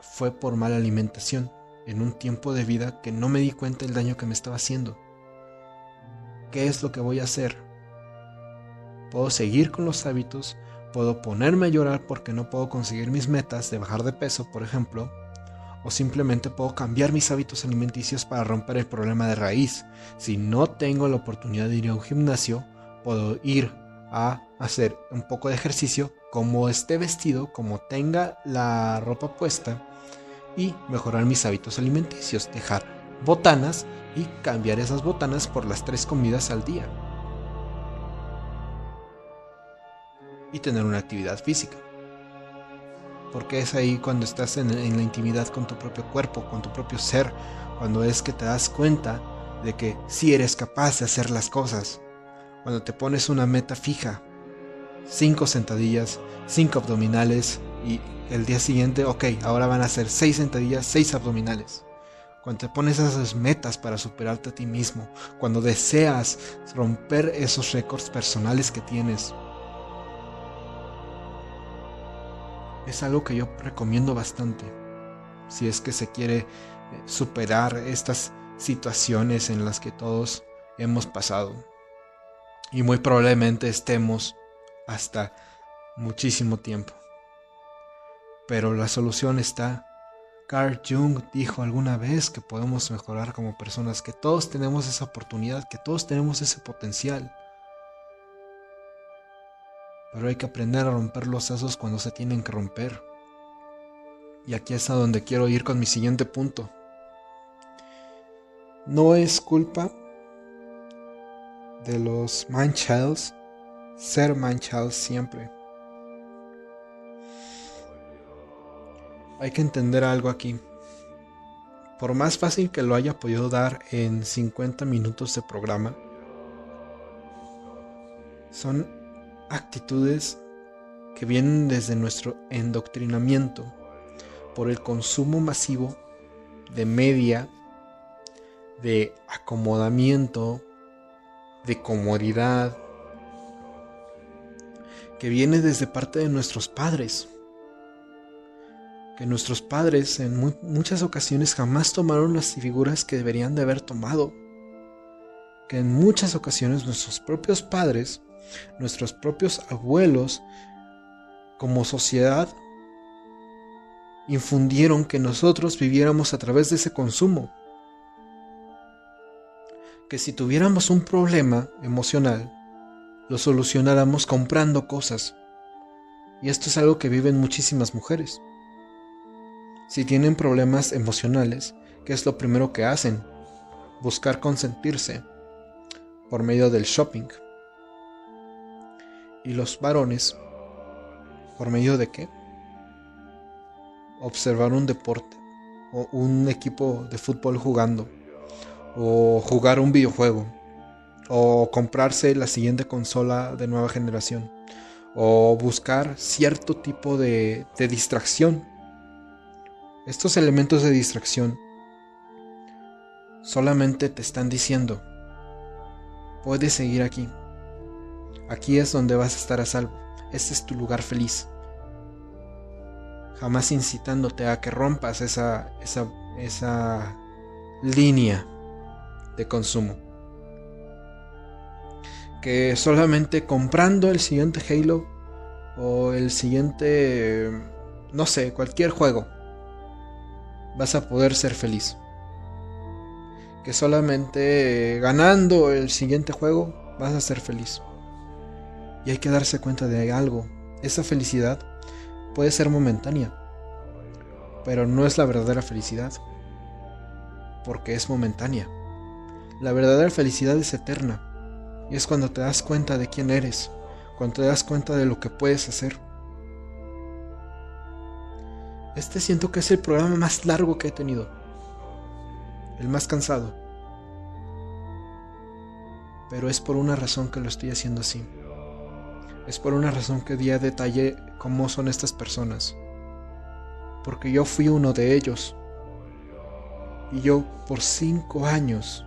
fue por mala alimentación, en un tiempo de vida que no me di cuenta del daño que me estaba haciendo. ¿Qué es lo que voy a hacer? Puedo seguir con los hábitos, puedo ponerme a llorar porque no puedo conseguir mis metas de bajar de peso, por ejemplo, o simplemente puedo cambiar mis hábitos alimenticios para romper el problema de raíz. Si no tengo la oportunidad de ir a un gimnasio, puedo ir a hacer un poco de ejercicio como esté vestido, como tenga la ropa puesta y mejorar mis hábitos alimenticios, dejar botanas y cambiar esas botanas por las tres comidas al día. Y tener una actividad física. Porque es ahí cuando estás en, la intimidad con tu propio cuerpo, con tu propio ser, cuando es que te das cuenta de que sí eres capaz de hacer las cosas. Cuando te pones una meta fija, cinco sentadillas, cinco abdominales y el día siguiente, ok, ahora van a ser seis sentadillas, seis abdominales. Cuando te pones esas metas para superarte a ti mismo, cuando deseas romper esos récords personales que tienes, es algo que yo recomiendo bastante. Si es que se quiere eh, superar estas situaciones en las que todos hemos pasado. Y muy probablemente estemos hasta muchísimo tiempo. Pero la solución está. Carl Jung dijo alguna vez que podemos mejorar como personas, que todos tenemos esa oportunidad, que todos tenemos ese potencial pero hay que aprender a romper los lazos cuando se tienen que romper. Y aquí es a donde quiero ir con mi siguiente punto. No es culpa de los manchals ser manchals siempre. Hay que entender algo aquí. Por más fácil que lo haya podido dar en 50 minutos de programa, son actitudes que vienen desde nuestro endoctrinamiento por el consumo masivo de media, de acomodamiento, de comodidad, que viene desde parte de nuestros padres. Que nuestros padres en muchas ocasiones jamás tomaron las figuras que deberían de haber tomado. Que en muchas ocasiones nuestros propios padres nuestros propios abuelos como sociedad infundieron que nosotros viviéramos a través de ese consumo. Que si tuviéramos un problema emocional, lo solucionáramos comprando cosas. Y esto es algo que viven muchísimas mujeres. Si tienen problemas emocionales, ¿qué es lo primero que hacen? Buscar consentirse por medio del shopping Y los varones, ¿por medio de qué? Observar un deporte o un equipo de fútbol jugando o jugar un videojuego o comprarse la siguiente consola de nueva generación o buscar cierto tipo de, distracción. Estos elementos de distracción solamente te están diciendo, puedes seguir aquí. Aquí es donde vas a estar a salvo. Este es tu lugar feliz. Jamás incitándote a que rompas esa, esa, esa línea de consumo. Que solamente comprando el siguiente Halo o el siguiente, no sé, cualquier juego, vas a poder ser feliz que solamente ganando el siguiente juego vas a ser feliz. Y hay que darse cuenta de algo. Esa felicidad puede ser momentánea, pero no es la verdadera felicidad, porque es momentánea. La verdadera felicidad es eterna, y es cuando te das cuenta de quién eres, cuando te das cuenta de lo que puedes hacer. Este siento que es el programa más largo que he tenido el más cansado. Pero es por una razón que lo estoy haciendo así. Es por una razón que di a detalle cómo son estas personas. Porque yo fui uno de ellos. Y yo por cinco años,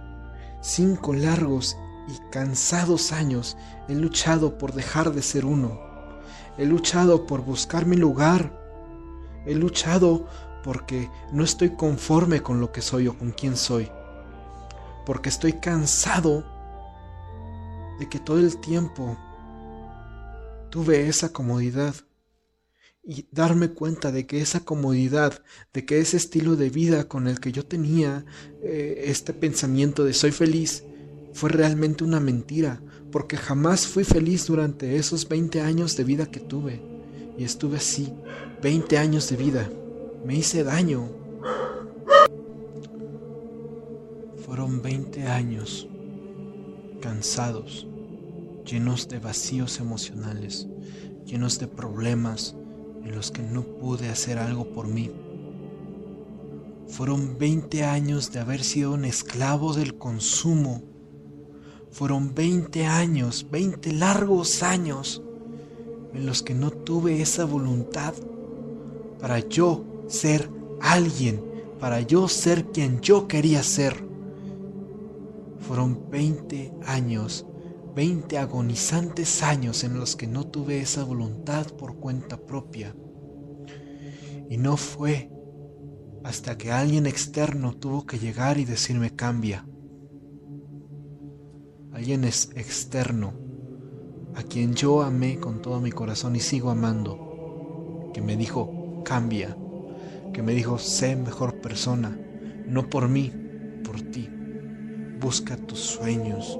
cinco largos y cansados años, he luchado por dejar de ser uno. He luchado por buscar mi lugar. He luchado porque no estoy conforme con lo que soy o con quién soy. Porque estoy cansado de que todo el tiempo tuve esa comodidad y darme cuenta de que esa comodidad, de que ese estilo de vida con el que yo tenía eh, este pensamiento de soy feliz, fue realmente una mentira, porque jamás fui feliz durante esos 20 años de vida que tuve. Y estuve así, 20 años de vida. Me hice daño. Fueron 20 años cansados, llenos de vacíos emocionales, llenos de problemas en los que no pude hacer algo por mí. Fueron 20 años de haber sido un esclavo del consumo. Fueron 20 años, 20 largos años en los que no tuve esa voluntad para yo ser alguien, para yo ser quien yo quería ser. Fueron 20 años, 20 agonizantes años en los que no tuve esa voluntad por cuenta propia. Y no fue hasta que alguien externo tuvo que llegar y decirme cambia. Alguien externo, a quien yo amé con todo mi corazón y sigo amando, que me dijo cambia que me dijo, sé mejor persona, no por mí, por ti. Busca tus sueños.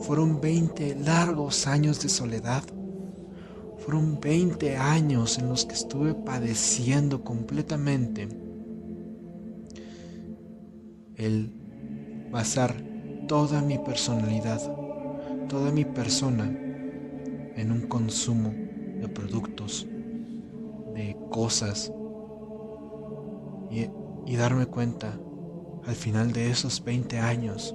Fueron 20 largos años de soledad. Fueron 20 años en los que estuve padeciendo completamente el basar toda mi personalidad, toda mi persona en un consumo de productos cosas y, y darme cuenta al final de esos 20 años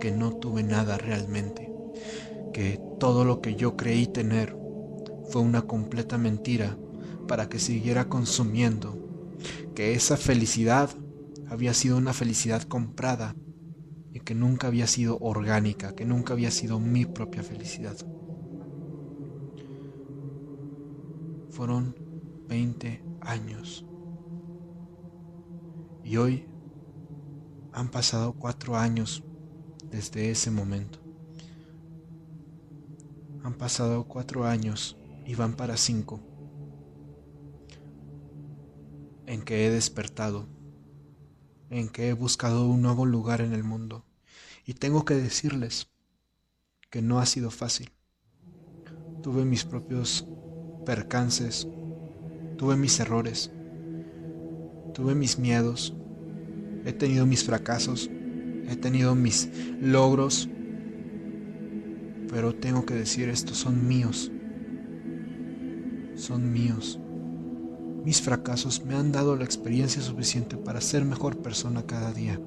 que no tuve nada realmente, que todo lo que yo creí tener fue una completa mentira para que siguiera consumiendo, que esa felicidad había sido una felicidad comprada y que nunca había sido orgánica, que nunca había sido mi propia felicidad. Fueron 20 años. Y hoy han pasado cuatro años desde ese momento. Han pasado cuatro años y van para cinco en que he despertado, en que he buscado un nuevo lugar en el mundo. Y tengo que decirles que no ha sido fácil. Tuve mis propios percances, Tuve mis errores, tuve mis miedos, he tenido mis fracasos, he tenido mis logros, Pero tengo que decir, estos son míos. Son míos. Mis fracasos me han dado la experiencia suficiente para ser mejor persona cada día.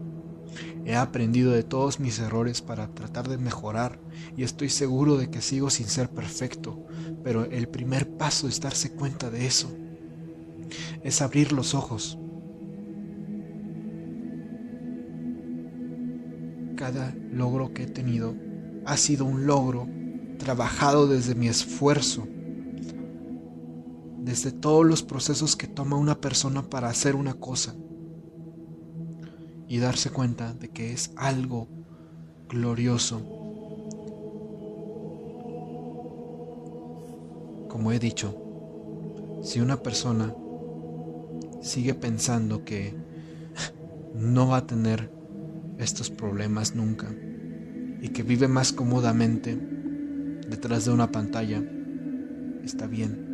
He aprendido de todos mis errores para tratar de mejorar y estoy seguro de que sigo sin ser perfecto, pero el primer paso es darse cuenta de eso. Es abrir los ojos. Cada logro que he tenido ha sido un logro trabajado desde mi esfuerzo, desde todos los procesos que toma una persona para hacer una cosa y darse cuenta de que es algo glorioso. Como he dicho, si una persona sigue pensando que no va a tener estos problemas nunca y que vive más cómodamente detrás de una pantalla, está bien.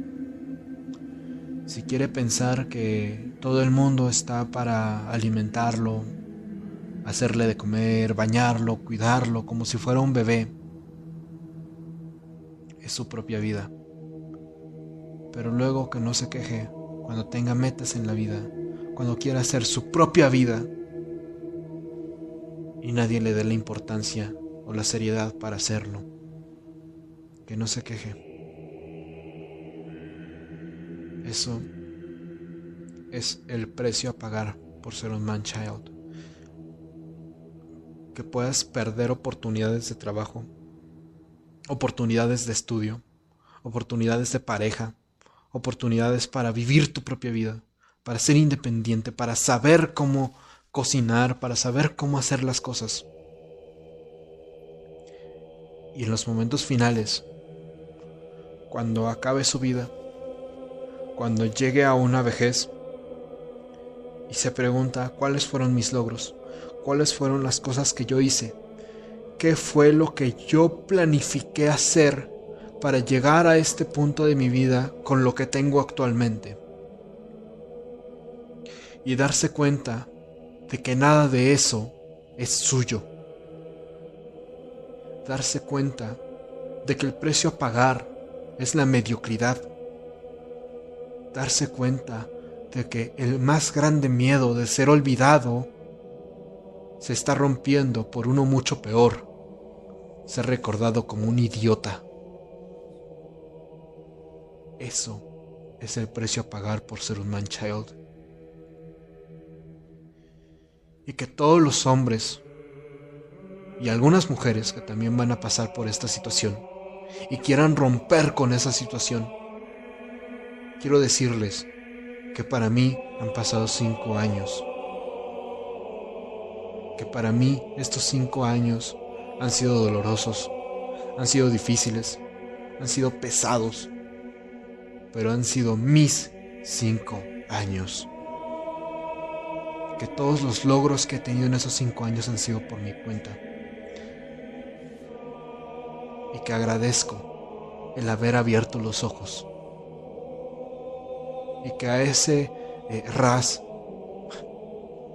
Si quiere pensar que todo el mundo está para alimentarlo, hacerle de comer, bañarlo, cuidarlo como si fuera un bebé. Es su propia vida. Pero luego que no se queje cuando tenga metas en la vida, cuando quiera hacer su propia vida y nadie le dé la importancia o la seriedad para hacerlo. Que no se queje. Eso es el precio a pagar por ser un man child que puedas perder oportunidades de trabajo, oportunidades de estudio, oportunidades de pareja, oportunidades para vivir tu propia vida, para ser independiente, para saber cómo cocinar, para saber cómo hacer las cosas. Y en los momentos finales, cuando acabe su vida, cuando llegue a una vejez y se pregunta cuáles fueron mis logros, cuáles fueron las cosas que yo hice, qué fue lo que yo planifiqué hacer para llegar a este punto de mi vida con lo que tengo actualmente. Y darse cuenta de que nada de eso es suyo. Darse cuenta de que el precio a pagar es la mediocridad. Darse cuenta de que el más grande miedo de ser olvidado se está rompiendo por uno mucho peor, ser recordado como un idiota. Eso es el precio a pagar por ser un man child. Y que todos los hombres y algunas mujeres que también van a pasar por esta situación y quieran romper con esa situación, quiero decirles que para mí han pasado cinco años que para mí estos cinco años han sido dolorosos, han sido difíciles, han sido pesados, pero han sido mis cinco años. Que todos los logros que he tenido en esos cinco años han sido por mi cuenta. Y que agradezco el haber abierto los ojos. Y que a ese eh, ras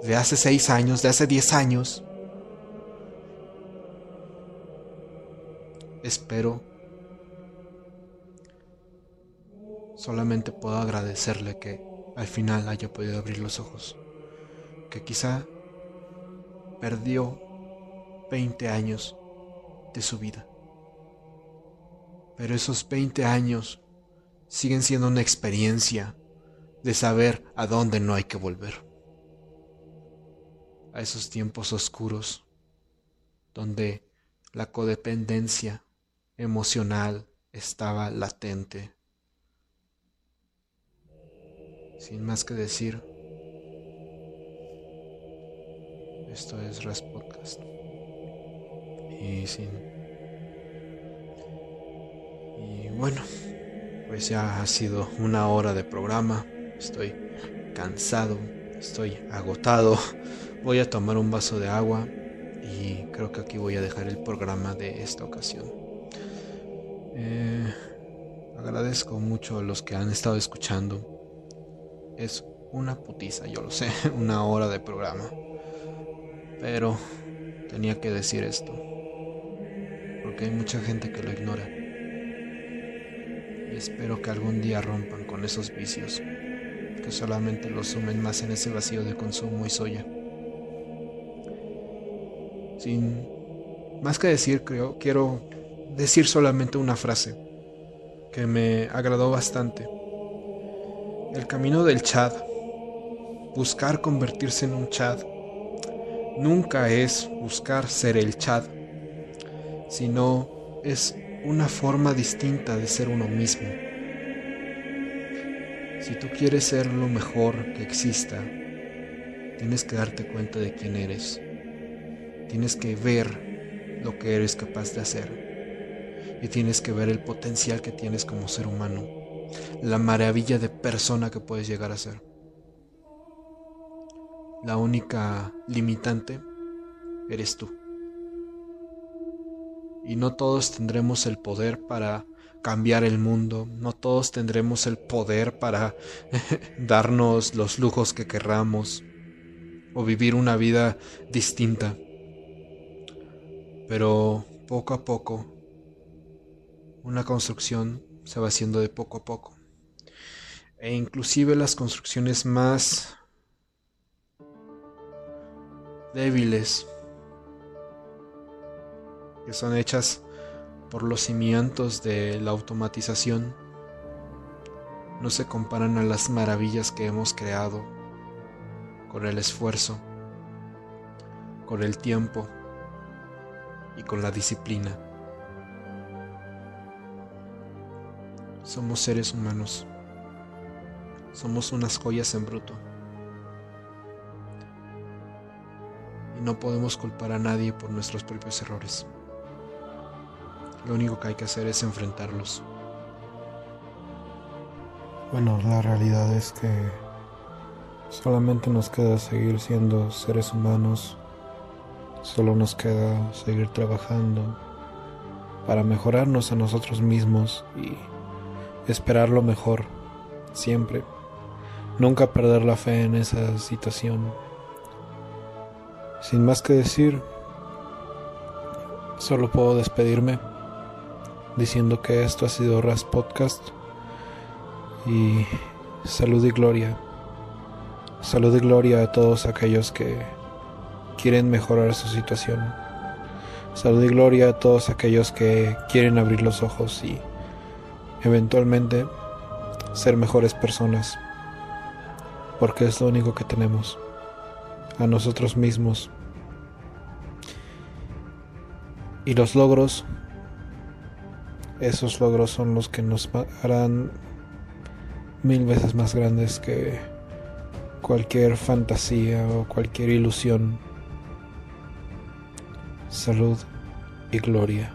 de hace seis años, de hace diez años. Espero solamente puedo agradecerle que al final haya podido abrir los ojos, que quizá perdió 20 años de su vida. Pero esos 20 años siguen siendo una experiencia de saber a dónde no hay que volver a esos tiempos oscuros donde la codependencia emocional estaba latente. Sin más que decir, esto es Ras Podcast. Y sin. Y bueno, pues ya ha sido una hora de programa. Estoy cansado, estoy agotado. Voy a tomar un vaso de agua y creo que aquí voy a dejar el programa de esta ocasión. Eh, agradezco mucho a los que han estado escuchando. Es una putiza, yo lo sé, una hora de programa. Pero tenía que decir esto. porque hay mucha gente que lo ignora. Y espero que algún día rompan con esos vicios, que solamente los sumen más en ese vacío de consumo y soya. Sin más que decir, creo, quiero decir solamente una frase que me agradó bastante. El camino del Chad, buscar convertirse en un Chad, nunca es buscar ser el Chad, sino es una forma distinta de ser uno mismo. Si tú quieres ser lo mejor que exista, tienes que darte cuenta de quién eres. Tienes que ver lo que eres capaz de hacer. Y tienes que ver el potencial que tienes como ser humano. La maravilla de persona que puedes llegar a ser. La única limitante eres tú. Y no todos tendremos el poder para cambiar el mundo, no todos tendremos el poder para darnos los lujos que querramos o vivir una vida distinta. Pero poco a poco, una construcción se va haciendo de poco a poco. E inclusive las construcciones más débiles que son hechas por los cimientos de la automatización, no se comparan a las maravillas que hemos creado con el esfuerzo, con el tiempo y con la disciplina. Somos seres humanos. Somos unas joyas en bruto. No podemos culpar a nadie por nuestros propios errores. Lo único que hay que hacer es enfrentarlos. Bueno, la realidad es que solamente nos queda seguir siendo seres humanos. Solo nos queda seguir trabajando para mejorarnos a nosotros mismos y esperar lo mejor, siempre. Nunca perder la fe en esa situación. Sin más que decir, solo puedo despedirme diciendo que esto ha sido Ras Podcast y salud y gloria. Salud y gloria a todos aquellos que quieren mejorar su situación. Salud y gloria a todos aquellos que quieren abrir los ojos y eventualmente ser mejores personas. Porque es lo único que tenemos. A nosotros mismos. Y los logros esos logros son los que nos harán mil veces más grandes que cualquier fantasía o cualquier ilusión. Salud y gloria.